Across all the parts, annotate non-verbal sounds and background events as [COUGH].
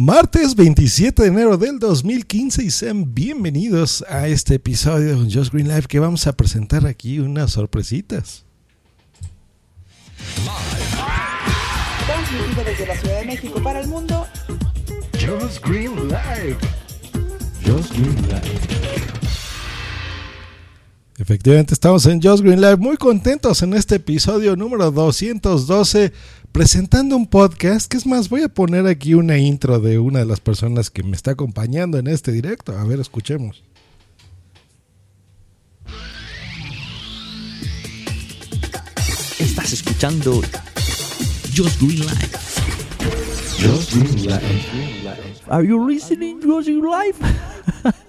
Martes 27 de enero del 2015 y sean bienvenidos a este episodio de Just Green Life que vamos a presentar aquí unas sorpresitas. Transmitido desde la Ciudad de México para el mundo. Just Green Live. Just Green Live. Efectivamente, estamos en Just Green Live muy contentos en este episodio número 212 presentando un podcast, que es más, voy a poner aquí una intro de una de las personas que me está acompañando en este directo. A ver, escuchemos. Estás escuchando Just Green Life. Just Green Live. Are you listening Just Green Life? [LAUGHS]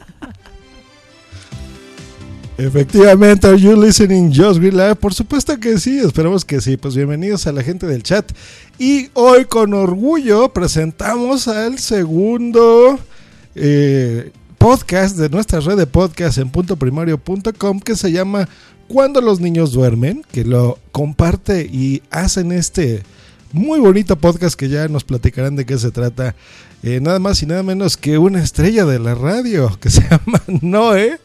Efectivamente, are you listening Just Green? Por supuesto que sí, esperamos que sí. Pues bienvenidos a la gente del chat. Y hoy con orgullo presentamos al segundo eh, podcast de nuestra red de podcast en puntoprimario.com que se llama Cuando los niños duermen, que lo comparte y hacen este muy bonito podcast que ya nos platicarán de qué se trata. Eh, nada más y nada menos que una estrella de la radio que se [LAUGHS] llama Noé.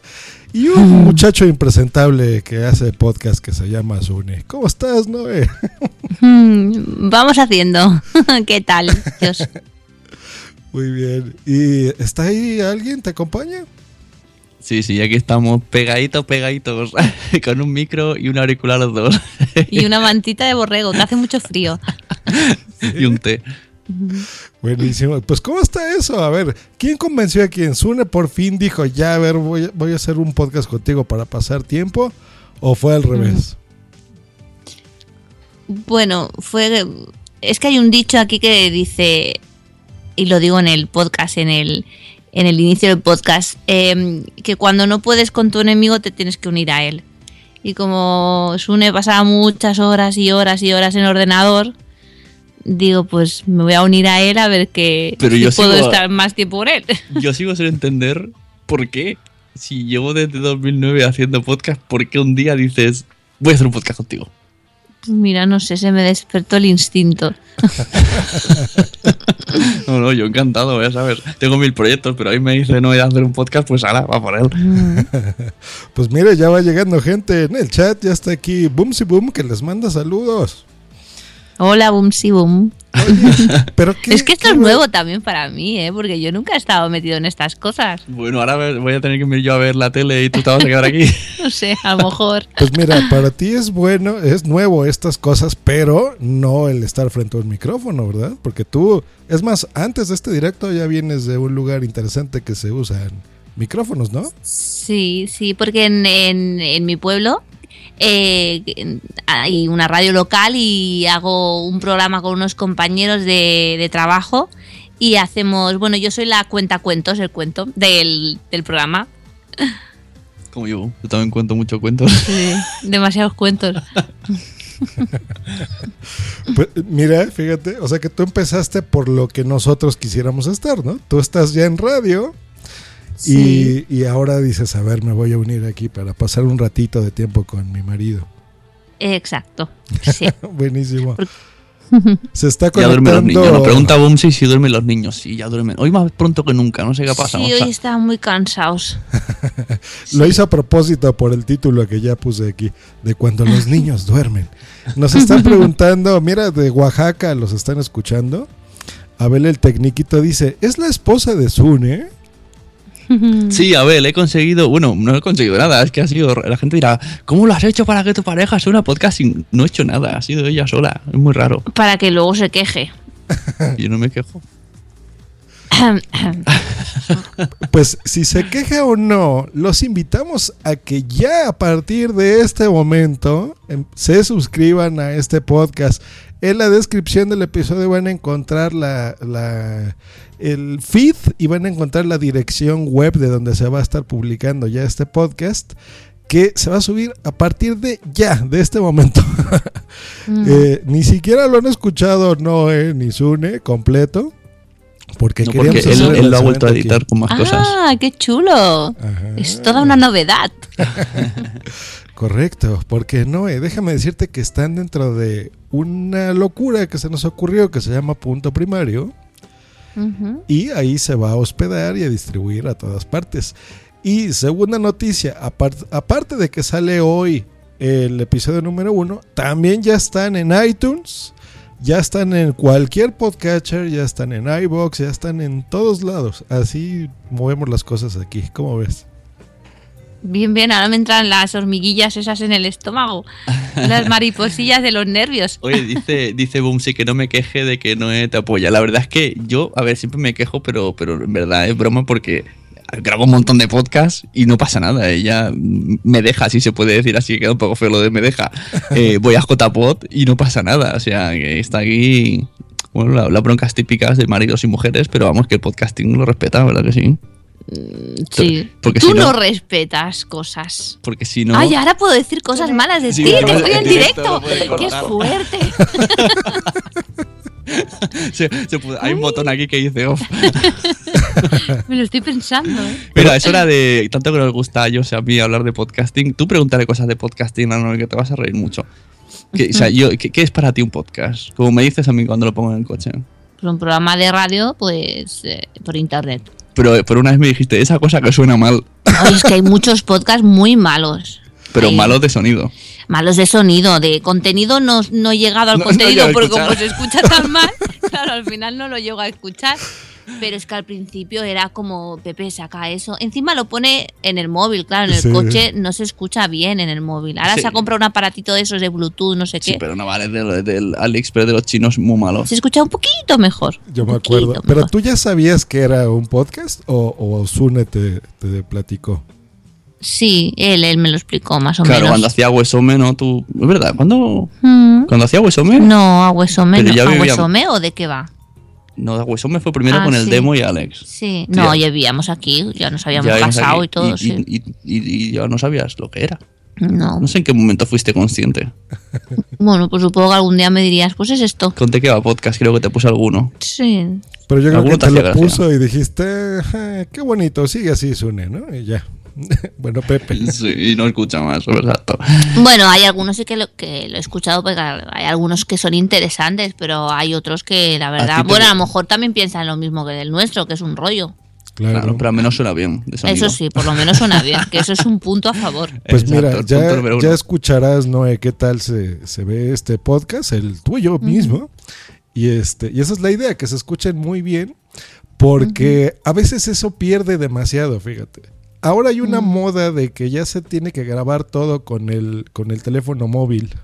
Y un muchacho impresentable que hace podcast que se llama Zune. ¿Cómo estás, Noé? Mm, [LAUGHS] Vamos haciendo. [LAUGHS] ¿Qué tal? Dios. Muy bien. ¿Y está ahí alguien? ¿Te acompaña? Sí, sí, aquí estamos pegaditos, pegaditos, [LAUGHS] con un micro y un auricular los dos. Y una mantita de borrego, que hace mucho frío. y un té. Buenísimo. Pues, ¿cómo está eso? A ver, ¿quién convenció a quién? ¿Sune por fin dijo, ya, a ver, voy, voy a hacer un podcast contigo para pasar tiempo? ¿O fue al revés? Bueno, fue. Es que hay un dicho aquí que dice, y lo digo en el podcast, en el, en el inicio del podcast, em, que cuando no puedes con tu enemigo te tienes que unir a él. Y como Sune pasaba muchas horas y horas y horas en el ordenador, digo, pues me voy a unir a él a ver que Pero si yo puedo estar más tiempo con él. [LAUGHS] Yo sigo sin entender por qué, si llevo desde 2009 haciendo podcast, ¿por qué un día dices, voy a hacer un podcast contigo? Pues Mira, no sé, se me despertó el instinto. [LAUGHS] No, no, yo encantado, ya sabes. Tengo mil proyectos, pero ahí me dice no voy a hacer un podcast, pues ahora va por él. [LAUGHS] Pues mire, ya va llegando gente en el chat. Ya está aquí Boomsy Boom que les manda saludos. Hola, boom, sí, boom. [LAUGHS] Pero ¿qué- Es que esto qué es nuevo también para mí, ¿eh? Porque yo nunca he estado metido en estas cosas. Bueno, ahora voy a tener que ir yo a ver la tele y tú te vas a quedar aquí. [LAUGHS] No sé, a lo mejor. Pues mira, para ti es bueno, es nuevo estas cosas, pero no el estar frente a un micrófono, ¿verdad? Porque tú, es más, antes de este directo ya vienes de un lugar interesante que se usan micrófonos, ¿no? Sí, sí, porque en, en- en mi pueblo eh, hay una radio local y hago un programa con unos compañeros de, de trabajo y hacemos, bueno, yo soy la cuenta cuentos, el cuento del, del programa. Como yo, yo también cuento muchos cuentos. Sí, demasiados cuentos. [LAUGHS] Pues, mira, fíjate, o sea que tú empezaste por lo que nosotros quisiéramos estar, ¿no? Tú estás ya en radio Sí. y, y ahora dices, a ver, me voy a unir aquí para pasar un ratito de tiempo con mi marido. Exacto. [LAUGHS] Sí. Buenísimo. Se está Ya duermen los conectando... niños. Nos pregunta Bumsy si duermen los niños. Sí, ya duermen. Hoy más pronto que nunca. No sé qué ha pasado. Sí, O sea, hoy estaban muy cansados. [LAUGHS] Lo hice a propósito por el título que ya puse aquí, de cuando los niños [LAUGHS] duermen. Nos están preguntando, mira, de Oaxaca los están escuchando. Abel el Tecniquito dice, ¿es la esposa de Sune? Sí, a ver, he conseguido. Bueno, no he conseguido nada. Es que ha sido. La gente dirá, ¿cómo lo has hecho para que tu pareja sea una podcast? Y no he hecho nada. Ha sido ella sola. Es muy raro. Para que luego se queje. [LAUGHS] Yo no me quejo. Pues si se queja o no, los invitamos a que ya a partir de este momento em, se suscriban a este podcast. En la descripción del episodio van a encontrar la, la- el feed y van a encontrar la dirección web de donde se va a estar publicando ya este podcast que se va a subir a partir de ya, de este momento. [LAUGHS] Mm. Eh, ni siquiera lo han escuchado Noé ni Sune completo. Porque No, porque él, lo ha vuelto a editar con más cosas. Ah, qué chulo. Ajá. Es toda una novedad. [LAUGHS] Correcto, porque Noé, déjame decirte que están dentro de una locura que se nos ocurrió que se llama punto primario. Y ahí se va a hospedar y a distribuir a todas partes. Y segunda noticia, apar- aparte de que sale hoy el episodio número uno, también ya están en iTunes, ya están en cualquier podcatcher, ya están en iBox, ya están en todos lados. Así movemos las cosas aquí. ¿Cómo ves? Bien, bien, ahora me entran las hormiguillas esas en el estómago, [LAUGHS] las mariposillas de los nervios. Oye, dice, [LAUGHS] dice que no me queje de que no te apoya. La verdad es que yo, a ver, siempre me quejo, pero, pero en verdad es broma porque grabo un montón de podcasts y no pasa nada. Ella me deja, si se puede decir así, queda un poco feo lo de me deja. [LAUGHS] Eh, voy a JPod y no pasa nada. O sea, que está aquí. Bueno, la- las broncas típicas de maridos y mujeres, pero vamos, que el podcasting lo respeta, ¿verdad que sí? Sí. Porque Tú si no, no- respetas cosas. Porque si no. Ay, ahora puedo decir cosas malas de Sí, ti, te estoy en en directo ¡Qué fuerte! [LAUGHS] se- se puede- hay un botón aquí que dice off. [LAUGHS] Me lo estoy pensando, ¿eh? Mira, es hora de. Tanto que nos gusta a ellos y a mí hablar de podcasting. Tú pregúntale cosas de podcasting a Noel que te vas a reír mucho. Que, o sea, yo, ¿qué, qué es para ti un podcast? Como me dices a mí cuando lo pongo en el coche. Pues un programa de radio, pues eh, por internet. Pero por una vez me dijiste, esa cosa que suena mal, es que hay muchos podcasts muy malos. pero Hay malos de sonido. Malos de sonido, de contenido no, no he llegado al No- contenido porque como se escucha tan mal, [LAUGHS] claro, al final no lo llego a escuchar. Pero es que al principio era como, Pepe, saca eso. Encima lo pone en el móvil, claro, en el Sí. coche no se escucha bien en el móvil. Ahora Sí. se ha comprado un aparatito de esos de Bluetooth, no sé qué. Sí, pero no vale del, del AliExpress de los chinos muy malo. Se escucha un poquito mejor. Yo me acuerdo. ¿Pero tú ya sabías que era un podcast o, o Sune te, te platicó? Sí, él, él me lo explicó más o Claro, menos. cuando hacía Huesome, ¿no? Tú, es verdad, ¿cuándo, Mm. cuando hacía Huesome? No, a Huesome, no. ¿A Huesome o de qué va? No, Huesome fue primero Ah, con el demo y Alex. Sí, no, ya- vivíamos aquí, ya nos habíamos Ya aquí y todo, y, sí. y- y- y ya no sabías lo que era. No. No sé en qué momento fuiste consciente. [LAUGHS] Bueno, pues supongo que algún día me dirías, pues es esto. Conté que va podcast, creo que te puse alguno. Sí. Pero yo creo que te te lo gracia. puso y dijiste, "Eh, qué bonito, sigue así, Sune, ¿no? Y ya. [LAUGHS] bueno, Pepe. Sí, y no escucha más, exacto. Bueno, hay algunos sí que lo, que lo he escuchado, porque hay algunos que son interesantes, pero hay otros que la verdad, te- bueno, a lo mejor también piensan lo mismo que del nuestro, que es un rollo. Claro. Claro, pero al menos suena bien. Eso sí, por lo menos suena bien, que eso es un punto a favor. [LAUGHS] Pues Exacto, mira, ya, escucharás, Noé, qué tal se, se ve este podcast, el tuyo mismo. Y este, y esa es la idea, que se escuchen muy bien, porque a veces eso pierde demasiado, fíjate. Ahora hay una moda de que ya se tiene que grabar todo con el, con el teléfono móvil.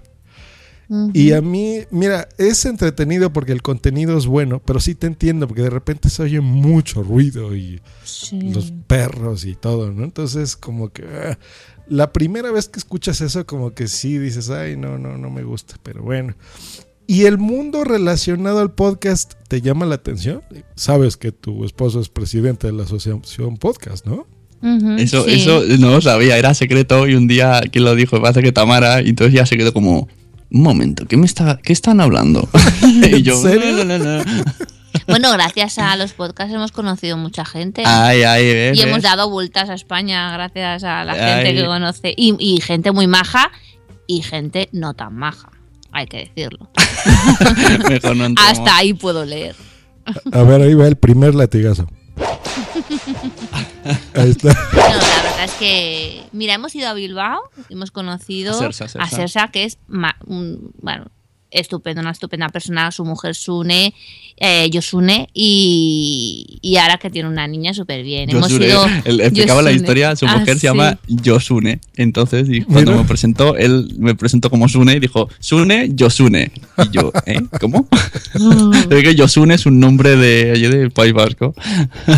Y a mí, mira, es entretenido porque el contenido es bueno, pero sí te entiendo, porque de repente se oye mucho ruido y Sí. los perros y todo, ¿no? Entonces, como que ah, la primera vez que escuchas eso, como que sí dices, ay, no, no, no me gusta, pero bueno. ¿Y el mundo relacionado al podcast te llama la atención? Sabes que tu esposo es presidente de la asociación podcast, ¿no? Eso, sí. eso no lo sabía, era secreto y un día, ¿quién lo dijo? Parece que Tamara, y entonces ya se quedó como, un momento, ¿qué, me está, qué están hablando? [LAUGHS] [LAUGHS] y yo, ¿En serio? "No, no, no, no". [LAUGHS] Bueno, gracias a los podcasts hemos conocido mucha gente. Ay, ay, ves, Y hemos dado vueltas a España gracias a la Ay. gente que conoce. Y, y gente muy maja y gente no tan maja. Hay que decirlo. Mejor no. Hasta ahí puedo leer. A ver, ahí va el primer latigazo. Ahí está. No, la [LAUGHS] verdad es que, mira, hemos ido a Bilbao, hemos conocido A Sersa, Sersa. a Sersa, que es, ma- un- bueno, estupendo, una estupenda persona, su mujer Sune, eh, Yosune, y, y ahora que tiene una niña súper bien. Hemos Yosune, ido... él explicaba la Yosune. historia, su Ah, mujer se sí. llama Yosune. Entonces, y cuando me presentó, él me presentó como Sune y dijo, Sune, Yosune. Y yo, [LAUGHS] ¿eh? ¿Cómo? [LAUGHS] Es que Yosune es un nombre de allí del País Vasco.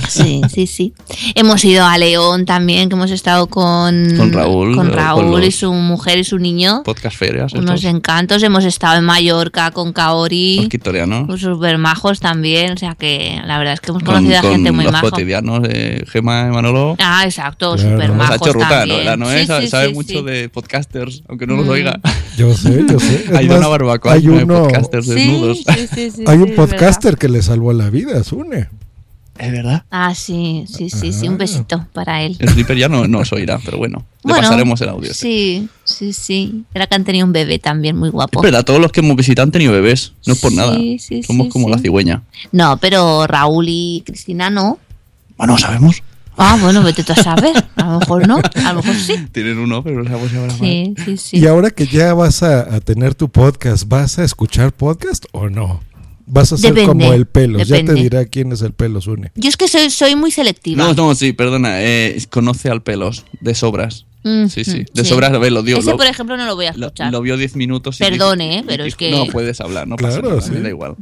Sí, sí, sí. Hemos ido a León también, que hemos estado con, Con Raúl, con eh, Raúl con y su mujer y su niño. Podcast ferias. Unos estos. encantos. Hemos estado en Mallorca con Kaori. Los quitorianos. Súper majos también. O sea que la verdad es que hemos Con, conocido a con gente muy los maja. cotidianos de Gema y Manolo. Ah, exacto, Claro. súper Nos Nos ha majos hecho ruta, ¿no? también. La Noé Sí, sabe, sí, sabe sí, mucho sí. de podcasters, aunque no los Mm. oiga. [LAUGHS] Yo sé, yo sé. Es Ha ido a más, una barbacoa hay de uno, podcasters Sí, desnudos. sí, sí, sí, hay un podcaster que le salvó la vida, Sune. Es verdad. Ah, sí, sí, sí, sí. Un besito para él. El flipper ya no, no os oirá, pero bueno. Le pasaremos el audio. Sí, sí, sí. Era que han tenido un bebé también muy Es guapo. verdad, todos los que hemos visitado han tenido bebés. No es por Sí, nada. sí, Somos sí, como sí. la cigüeña. No, pero Raúl y Cristina no. Bueno, sabemos. Ah, bueno, vete tú a saber. A lo mejor no, a lo mejor sí. Tienen uno, pero no sabemos si habrá más. Sí, sí, sí. Y ahora que ya vas a, a tener tu podcast, ¿vas a escuchar podcast o no? Vas a ser Depende, como el pelos. Ya te dirá quién es el pelos, une. Yo es que soy, soy muy selectiva. No, no, sí, perdona. eh, conoce al pelos, de sobras. Mm, Sí, sí. mm, De sobras, a ver, lo dio. Ese, lo, por ejemplo, no lo voy a escuchar. lo vio 10 minutos. y Perdone, dijo- eh, pero es que- No puedes hablar, no pasa Claro, nada, sí. me da igual.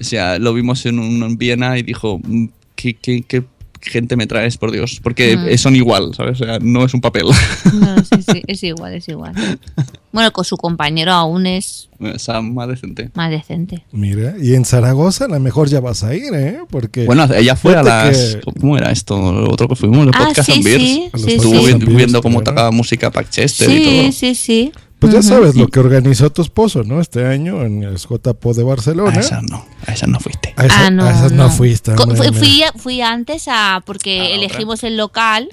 O sea, lo vimos en, un, en Viena y dijo, mm, ¿qué, qué, qué gente me traes, por Dios? Porque Mm. son igual, ¿sabes? O sea, no es un papel. No, [LAUGHS] sí, sí, es igual, es igual. Bueno, con su compañero aún es Esa más decente. más decente. Mira, y en Zaragoza a lo mejor ya vas a ir, ¿eh? Porque Bueno, ella fue a las. que- ¿Cómo era esto? Lo otro que fuimos, los Ah, podcast sí, and Beers. sí, sí, Estuvo Podcast sí. and vi- Beers, viendo cómo tocaba música Paxchester y Sí, todo. sí, sí. Pues ya sabes lo que organizó tu esposo, ¿no? Este año en el JPO de A Barcelona. esas no, a esas no fuiste. A, esa- ah, no, a esas no, fuiste. Hombre, fui, fui, fui antes a porque A elegimos el local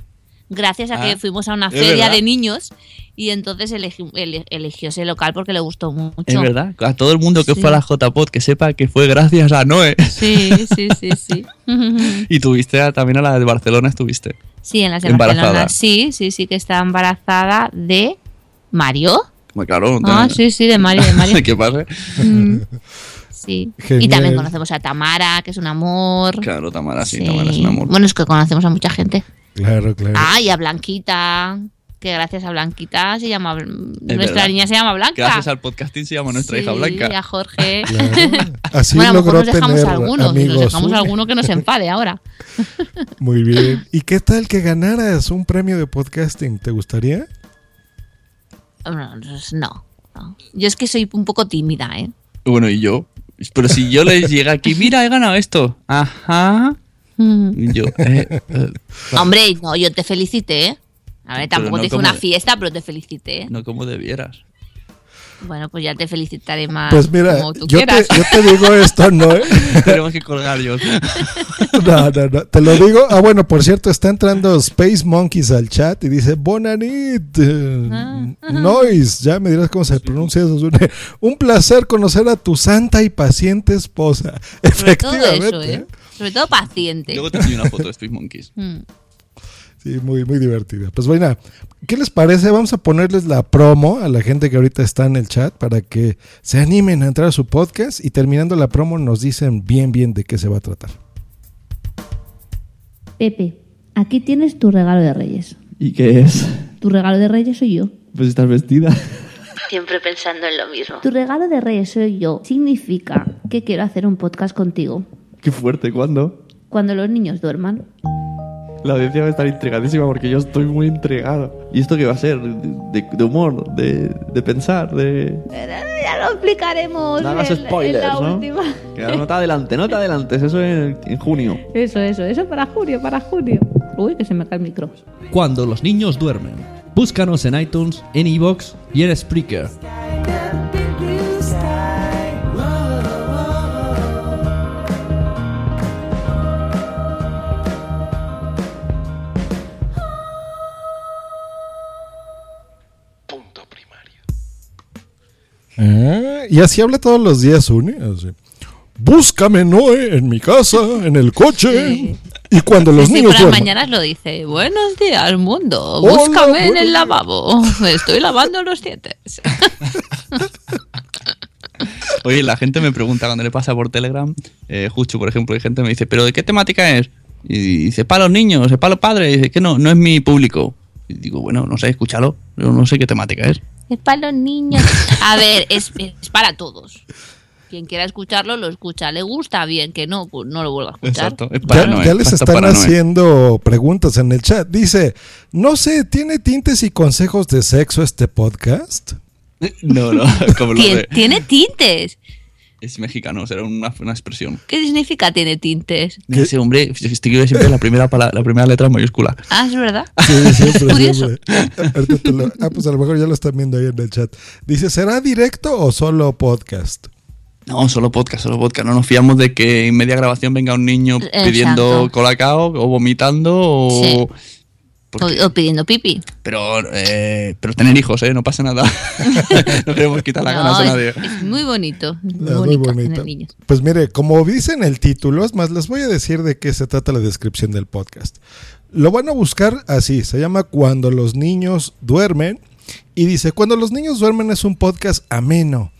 gracias a Ah, que fuimos a una feria verdad. de niños y entonces elegi- ele- eligió ese local porque le gustó mucho. Es verdad, a todo el mundo que Sí. fue a la JPod que sepa que fue gracias a Noé. Sí, sí, sí, sí. [LAUGHS] Y tuviste a- también a la de Barcelona, estuviste. Sí, en las de Embarazada. Barcelona. Sí, sí, sí que está embarazada de Mario. Claro. Ah, también- sí, sí, de Mario, de [LAUGHS] Mario. ¿Qué pasa? Mm, Sí. Y también conocemos a Tamara, que es un amor. Claro, Tamara, sí, Sí. Tamara es un amor. Bueno, es que conocemos a mucha gente. Claro, claro. Ah, y a Blanquita. Que gracias a Blanquita se llama. nuestra verdad. niña se llama Blanca. Gracias al podcasting se llama nuestra hija Blanca. a Jorge. [LAUGHS] Claro. Así bueno, a lo mejor nos dejamos algunos. Amigos. nos dejamos alguno que nos enfade ahora. [LAUGHS] Muy bien. ¿Y qué tal que ganaras un premio de podcasting? ¿Te gustaría? No, no. Yo es que soy un poco tímida, ¿eh? Bueno, y yo. Pero si yo les llega aquí, mira, he ganado esto. Ajá. Mm. Y yo, eh, eh, Hombre, no, yo te felicité, ¿eh? A ver, tampoco no te hice una fiesta, pero te felicité. ¿eh? no como debieras. Bueno, pues ya te felicitaré más Pues mira, como tú yo te, quieras. yo te digo esto, [LAUGHS] ¿no? ¿eh? Tenemos que colgar yo. [LAUGHS] No, no, no. Te lo digo. Ah, bueno, por cierto, está entrando Space Monkeys al chat y dice Bonanit. eh, Ah, Noise. Ya me dirás cómo se pronuncia eso. Un placer conocer a tu santa y paciente esposa. Sobre todo Efectivamente. eso, ¿eh? Sobre todo paciente. Luego te enseño una foto de Space Monkeys. Sí, muy, muy divertida. Pues bueno, ¿qué les parece? Vamos a ponerles la promo a la gente que ahorita está en el chat para que se animen a entrar a su podcast y terminando la promo nos dicen bien, bien de qué se va a tratar. Pepe, aquí tienes tu regalo de Reyes. ¿Y qué es? Tu regalo de Reyes soy yo. Pues estás vestida. Siempre pensando en lo mismo. Tu regalo de Reyes soy yo. Significa que quiero hacer un podcast contigo. Qué fuerte, ¿cuándo? Cuando los niños duerman. La audiencia va a estar intrigadísima porque yo estoy muy intrigado. ¿Y esto qué va a ser? ¿De, de humor? De, ¿De pensar? ¿De...? Ya lo explicaremos. No hagas en- en spoilers, la ¿no? última. No te adelantes, no te adelantes. Eso en, en junio. Eso, eso, eso para junio, para junio. Uy, que se me cae el micro. Cuando los niños duermen. Búscanos en iTunes, en iVoox y en Spreaker. Ah, y así habla todos los días, Une. así. Búscame, Noé, en mi casa, en el coche. Sí. Y cuando los sí, niños por las duerman. mañanas lo dice. Buenos días, mundo. Hola, Búscame en el días". lavabo. [LAUGHS] Me estoy lavando los dientes. [LAUGHS] Oye, la gente me pregunta cuando le pasa por Telegram, eh, Juchu, por ejemplo, y gente me dice, ¿pero de qué temática es? Y dice, para los niños, es para los padres. Y dice, que no, no es mi público. Y digo, bueno, no sé, escúchalo. Yo no sé qué temática es. Es para los niños. A ver, es, es para todos. Quien quiera escucharlo, lo escucha. ¿Le gusta? Bien. Que no, pues no lo vuelva a escuchar. Exacto. Es para Ya, Noé, ya les están para Noé. haciendo preguntas en el chat. Dice, no sé, ¿tiene tintes y consejos de sexo este podcast? [LAUGHS] No, no, [LAUGHS] como lo de... Tiene tintes. Es mexicano, será una, una expresión. ¿Qué significa tiene tintes? Ese hombre, escribe siempre la primera, pala- la primera letra en mayúscula. Ah, es verdad. Sí, siempre, Curioso. siempre. Lo- ah, pues a lo mejor ya lo están viendo ahí en el chat. Dice, ¿será directo o solo podcast? No, solo podcast, solo podcast. No nos fiamos de que en media grabación venga un niño Exacto. pidiendo colacao o vomitando o... Sí. O, o pidiendo pipi. pero, eh, pero tener hijos, ¿eh? No pasa nada. [LAUGHS] [LAUGHS] no queremos quitar las ganas a nadie. es muy bonito. Es muy Es bonito, muy bonito. tener niños. Pues mire, como dice en el título, es más, les voy a decir de qué se trata la descripción del podcast. Lo van a buscar así, se llama Cuando los niños duermen. Y dice, Cuando los niños duermen es un podcast ameno,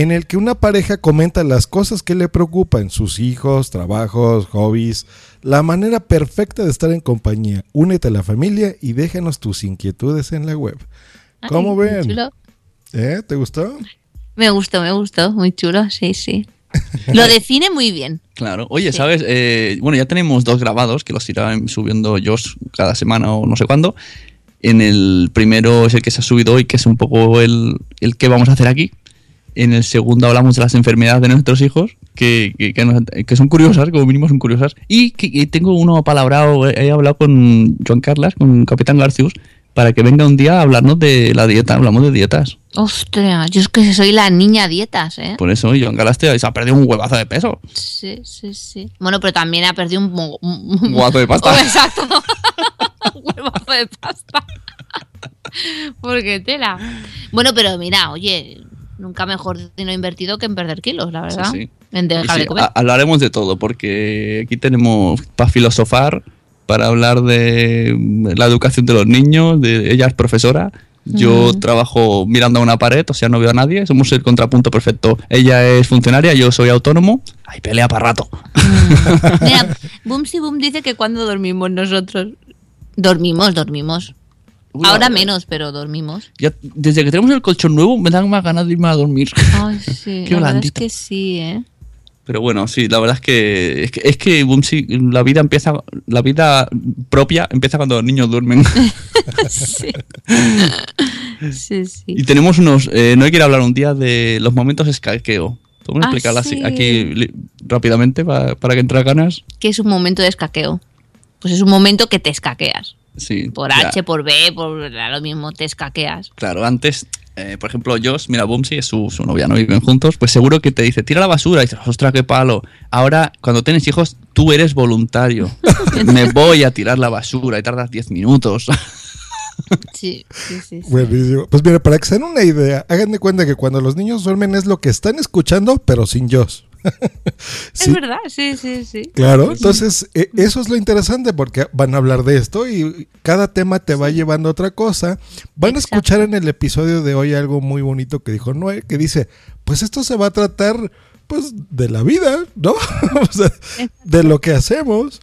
en el que una pareja comenta las cosas que le preocupan, sus hijos, trabajos, hobbies, la manera perfecta de estar en compañía. Únete a la familia y déjanos tus inquietudes en la web. ¿Cómo Ay, ven? chulo. ¿Eh? ¿Te gustó? Me gustó, me gustó. Muy chulo, sí, sí. Lo [LAUGHS] define muy bien. Claro. Oye, Sí. ¿sabes? Eh, bueno, ya tenemos dos grabados que los irá subiendo Josh cada semana o no sé cuándo. En el primero es el que se ha subido hoy, que es un poco el, el que vamos a hacer aquí. En el segundo hablamos de las enfermedades de nuestros hijos, que, que, que nos- que son curiosas, como mínimo son curiosas. Y que, tengo uno palabrado, he hablado con Joan Carlas, con Capitán Garcius, para que venga un día a hablarnos de la dieta. Hablamos de dietas. Ostras, yo es que soy la niña dietas, ¿eh? Por eso, Joan Carlas te- se ha perdido un huevazo de peso. Sí, sí, sí. Bueno, pero también ha perdido un, un Un huevazo de pasta. Oh, [LAUGHS] exacto. un huevazo de pasta. [LAUGHS] Porque tela. Bueno, pero mira, oye, nunca mejor dinero invertido que en perder kilos, la verdad. Sí, sí. En Y dejar sí, de comer. ha- hablaremos de todo, porque aquí tenemos para filosofar, para hablar de la educación de los niños, de ella es profesora, yo trabajo mirando a una pared, o sea, no veo a nadie, somos el contrapunto perfecto. Ella es funcionaria, yo soy autónomo, hay pelea para rato. [LAUGHS] Mira, Boomsy Boom dice que cuando dormimos nosotros. Dormimos, dormimos. Uy, Ahora menos, pero dormimos. Ya, desde que tenemos el colchón nuevo me dan más ganas de irme a dormir. Ay, [LAUGHS] sí. Qué la verdad es que sí, ¿eh? Pero bueno, sí, la verdad es que es que, es que Bumsy, la vida empieza, la vida propia empieza cuando los niños duermen. [LAUGHS] [LAUGHS] Sí. sí, sí. Y tenemos unos. eh, no hay que ir a hablar un día de los momentos escaqueo. ¿Podemos Ah, explicarla sí. aquí rápidamente para, para que entre ganas? que es un momento de escaqueo? Pues es un momento que te escaqueas. Sí. Por ya, H, por B, por lo mismo, te escaqueas. Claro, antes, eh, por ejemplo, Josh, mira, Bumsy es su, su novia, no viven juntos, pues seguro que te dice, tira la basura, y dices, ostras, qué palo. Ahora, cuando tienes hijos, tú eres voluntario. [LAUGHS] Me voy a tirar la basura y tardas 10 minutos. [LAUGHS] Sí, sí, sí. sí. Buenísimo. Pues mira, para que se den una idea, hagan de cuenta que cuando los niños duermen es lo que están escuchando, pero sin Es verdad, sí, sí, sí. Claro, entonces eh, eso es lo interesante porque van a hablar de esto y cada tema te va llevando a otra cosa. Van a escuchar en el episodio de hoy algo muy bonito que dijo Noé, que dice, pues esto se va a tratar pues de la vida, ¿no? [LAUGHS] O sea, de lo que hacemos.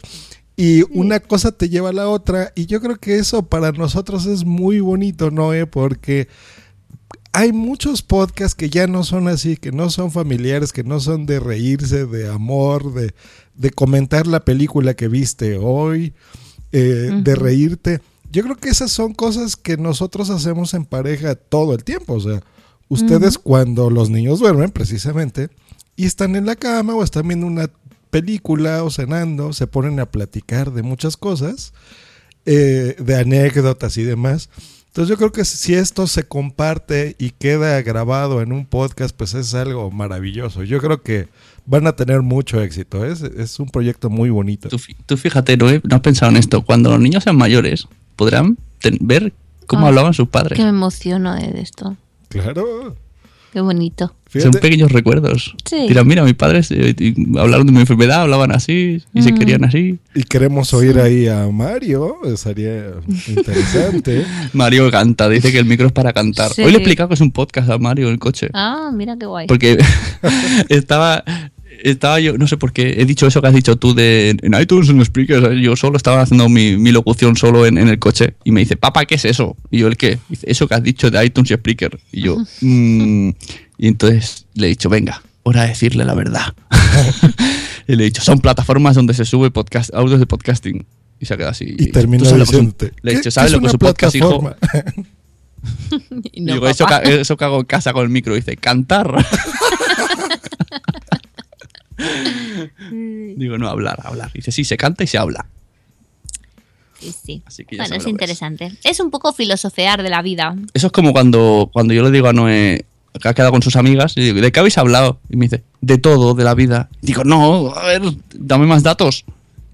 Y una cosa te lleva a la otra y yo creo que eso para nosotros es muy bonito, Noé, porque hay muchos podcasts que ya no son así, que no son familiares, que no son de reírse, de amor, de, de comentar la película que viste hoy, eh, de reírte. Yo creo que esas son cosas que nosotros hacemos en pareja todo el tiempo. O sea, ustedes cuando los niños duermen, precisamente, y están en la cama o están viendo una película o cenando, se ponen a platicar de muchas cosas, eh, de anécdotas y demás. Entonces yo creo que si esto se comparte y queda grabado en un podcast, pues es algo maravilloso. Yo creo que van a tener mucho éxito. Es, es un proyecto muy bonito. tú, fíjate, ¿no, no has pensado en esto? Cuando los niños sean mayores, podrán ten- ver cómo Ah, hablaban sus padres. Que me emociono de esto. Claro. Qué bonito. Son pequeños recuerdos. Sí. Dirán, mira, mis padres eh, y hablaron de mi enfermedad, hablaban así y se Mm. querían así. y queremos oír ahí a Mario. Sería interesante. [LAUGHS] Mario canta, dice que el micro es para cantar. Sí. Hoy le he explicado que es un podcast a Mario en el coche. Ah, mira qué guay. Porque [LAUGHS] estaba, estaba yo, no sé por qué, he dicho eso que has dicho tú de en iTunes, en Spreaker, yo solo estaba haciendo mi, mi locución solo en, en el coche y me dice, papá, ¿qué es eso? Y yo, ¿el qué? Dice, eso que has dicho de iTunes y Spreaker. Y yo, "Mm". y entonces le he dicho, venga, hora de decirle la verdad. [LAUGHS] y le he dicho, son plataformas donde se sube podcast, audios de podcasting. Y se ha quedado así. Y ¿tú termina sabes lo que. Le he ¿qué- dicho, ¿sabes es lo que es una un podcast, hijo? plataforma? Y [LAUGHS] [LAUGHS] Y no, digo, eso, papá. eso que hago en casa con el micro. Dice, cantar. Digo, no, hablar, hablar. Dice, sí, se canta y se habla. Sí, sí. Así que ya Bueno, es interesante. Es un poco filosofear de la vida. Eso es como cuando, cuando yo le digo a Noé, que ha quedado con sus amigas y digo, ¿de qué habéis hablado? Y me dice, de todo, de la vida. Digo, no, a ver, dame más datos.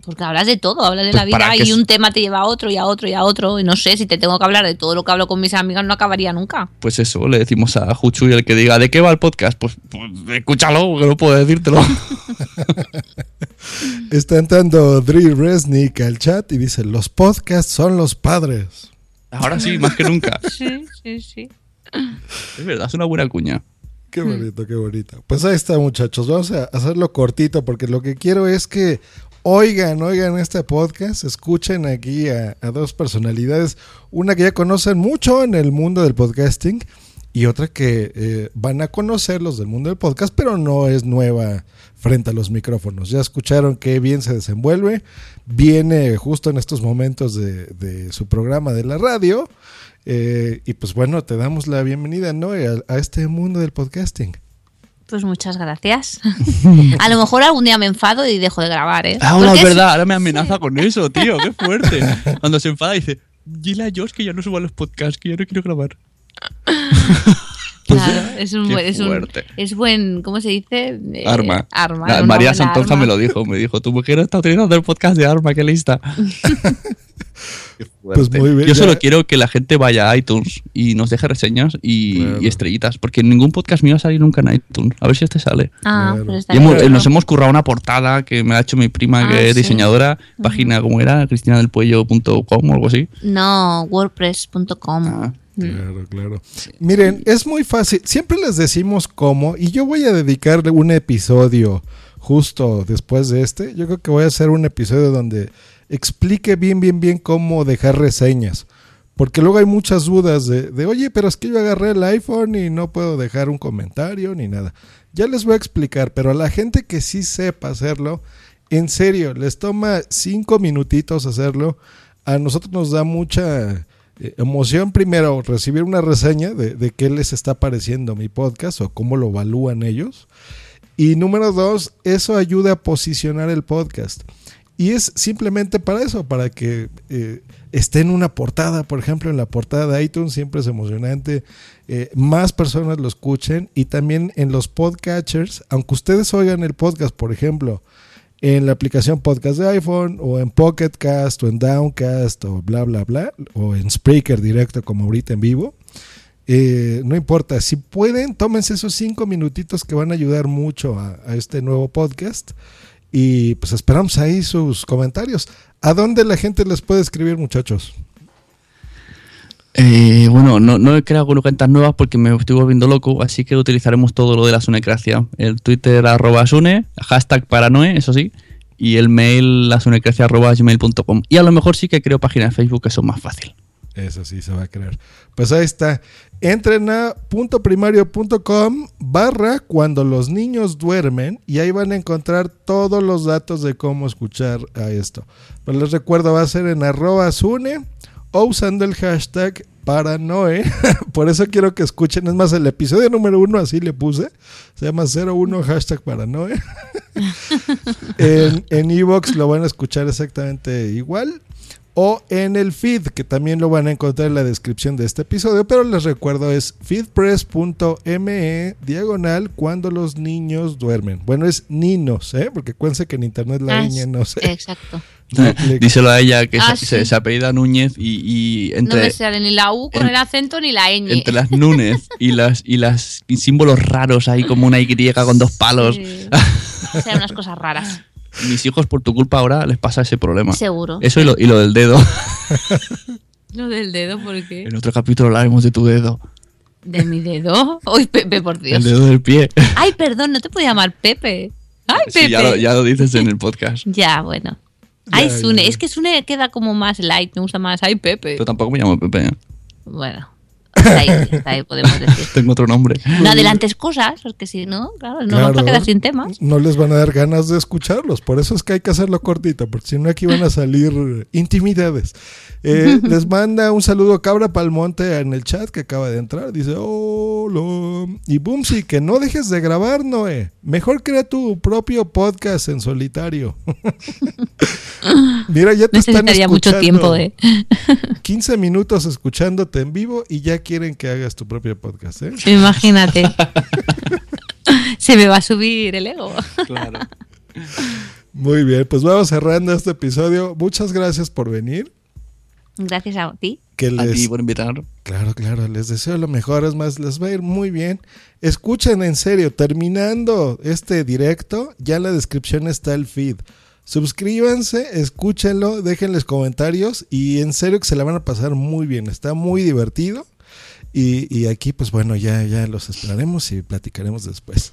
Porque hablas de todo, hablas de Pues la vida y un tema te lleva a otro y a otro y a otro. Y no sé, si te tengo que hablar de todo lo que hablo con mis amigas, no acabaría nunca. Pues eso, le decimos a Juchu y el que diga, ¿de qué va el podcast? Pues, pues escúchalo, que no puedo decírtelo. [LAUGHS] Está entrando Dri Resnick al chat y dice: Los podcasts son los padres. Ahora sí, más que nunca. [LAUGHS] Sí, sí, sí. Es verdad, es una buena cuña. Qué bonito, qué bonito. Pues ahí está, muchachos. Vamos a hacerlo cortito porque lo que quiero es que oigan, oigan este podcast, escuchen aquí a, dos personalidades, una que ya conocen mucho en el mundo del podcasting y otra que eh, van a conocer los del mundo del podcast, pero no es nueva frente a los micrófonos. Ya escucharon qué bien se desenvuelve, viene justo en estos momentos de, su programa de la radio. eh, y pues bueno, te damos la bienvenida, a este mundo del podcasting. Pues muchas gracias. [LAUGHS] A lo mejor algún día me enfado y dejo de grabar, ¿eh? Ahora Porque es verdad, ahora me amenaza con eso, tío, qué fuerte. [LAUGHS] Cuando se enfada dice, dile a Josh que ya no suba los podcasts, que ya no quiero grabar. [LAUGHS] Claro, es un buen, es un- es buen, ¿cómo se dice? Eh, Arma. Arma. La- María Santonja arma. me lo dijo, me dijo, tu mujer está utilizando el podcast de Arma, qué lista. Pues muy bien, Yo ya- solo quiero que la gente vaya a iTunes y nos deje reseñas y, Claro. y estrellitas, porque ningún podcast mío va a salir nunca en iTunes. A ver si este sale. Ah, Claro. pues hemos- bien. eh, nos hemos currado una portada que me ha hecho mi prima, Ah, que es sí. diseñadora, página como era, cristinadelpuello.com o algo así. No, wordpress.com. Ah. Claro, claro. Miren, es muy fácil. Siempre les decimos cómo, y yo voy a dedicarle un episodio justo después de este. Yo creo que voy a hacer un episodio donde explique bien, bien, bien cómo dejar reseñas. Porque luego hay muchas dudas de, de, oye, pero es que yo agarré el iPhone y no puedo dejar un comentario ni nada. Ya les voy a explicar, pero a la gente que sí sepa hacerlo, en serio, les toma cinco minutitos hacerlo. A nosotros nos da mucha eh, emoción primero recibir una reseña de, de qué les está pareciendo mi podcast o cómo lo evalúan ellos. Y número dos, eso ayuda a posicionar el podcast. Y es simplemente para eso, para que eh, esté en una portada, por ejemplo, en la portada de iTunes, siempre es emocionante, eh, más personas lo escuchen y también en los podcatchers, aunque ustedes oigan el podcast, por ejemplo, en la aplicación podcast de iPhone o en Pocket Cast o en Downcast o bla bla bla o en Spreaker directo como ahorita en vivo. Eh, no importa, si pueden, tómense esos cinco minutitos que van a ayudar mucho a, a este nuevo podcast. Y pues esperamos ahí sus comentarios. ¿A dónde la gente les puede escribir, muchachos? Eh, bueno, no, no he creado cuentas nuevas porque me estoy volviendo loco, así que utilizaremos todo lo de la Sunecracia. El Twitter arroba Sune, hashtag paranoe, eso sí, y el mail lasunecracia arroba gmail.com. Y a lo mejor sí que creo página de Facebook, eso es más fácil. Eso sí se va a creer. Pues ahí está. Entren a puntoprimario.com barra cuando los niños duermen y ahí van a encontrar todos los datos de cómo escuchar a esto. Pero les recuerdo, va a ser en arroba Sune o usando el hashtag paranoe. [LAUGHS] Por eso quiero que escuchen. Es más, el episodio número uno así le puse. Se llama 01 hashtag paranoe. [LAUGHS] en en Evox lo van a escuchar exactamente igual. O en el feed, que también lo van a encontrar en la descripción de este episodio. Pero les recuerdo, es feedpress.me diagonal cuando los niños duermen. Bueno, es ninos, ¿eh? Porque acuérdense que en internet la Ah, niña no sé. Exacto. [LAUGHS] Díselo a ella que Ah, se, sí. se apellida Núñez y, y No entre, me sale ni la U con en- el acento ni la ñ. entre las [LAUGHS] Núñez y las y las símbolos raros ahí como una Y con dos palos. Sí. O sea, unas cosas raras. Mis hijos por tu culpa ahora les pasa ese problema. Seguro. Eso y lo, y lo del dedo. [LAUGHS] Lo del dedo, ¿por qué? En otro capítulo hablaremos de tu dedo. ¿De mi dedo? [LAUGHS] Uy, Pepe, por Dios. El dedo del pie. Ay, perdón, no te puedo llamar Pepe. Ay, Pepe. Sí, ya, lo, ya lo dices en el podcast. [LAUGHS] Ya, bueno. Ay, Ya, Sune. ya. Es que Sune queda como más light, me gusta más. Ay, Pepe. Pero tampoco me llamo Pepe. ¿eh? Bueno. Hasta ahí, hasta ahí podemos decir. [LAUGHS] Tengo otro nombre. No adelantes cosas, porque si no, claro, no Claro. vamos a quedar sin temas. no les van a dar ganas de escucharlos. Por eso es que hay que hacerlo cortito, porque si no aquí van a salir intimidades. Eh, [LAUGHS] les manda un saludo Cabra Palmonte en el chat que acaba de entrar. Dice, hola. Y Boomsy, que no dejes de grabar, Noé. Mejor crea tu propio podcast en solitario. [LAUGHS] Mira, ya te están Necesitaría mucho escuchando. tiempo, ¿eh? [LAUGHS] 15 minutos escuchándote en vivo y ya quieren que hagas tu propio podcast, ¿eh? [LAUGHS] Imagínate. [LAUGHS] Se me va a subir el ego. Claro. Muy bien, pues vamos cerrando este episodio. Muchas gracias por venir. Gracias a ti. Que A les, ti por invitar. Claro, claro, les deseo lo mejor, es más, les va a ir muy bien. Escuchen en serio, terminando este directo, ya en la descripción está el feed. Suscríbanse, escúchenlo, déjenles comentarios y en serio que se la van a pasar muy bien, está muy divertido. Y, y aquí, pues bueno, ya, ya los esperaremos y platicaremos después.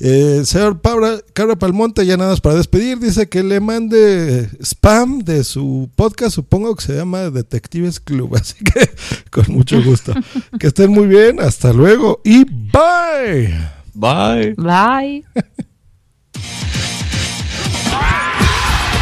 Eh, señor Pabra, Cabra Palmonte, ya nada más para despedir, dice que le mande spam de su podcast, supongo que se llama Detectives Club, [LAUGHS] así que con mucho gusto. que estén muy bien, hasta luego y bye. Bye. Bye. [LAUGHS]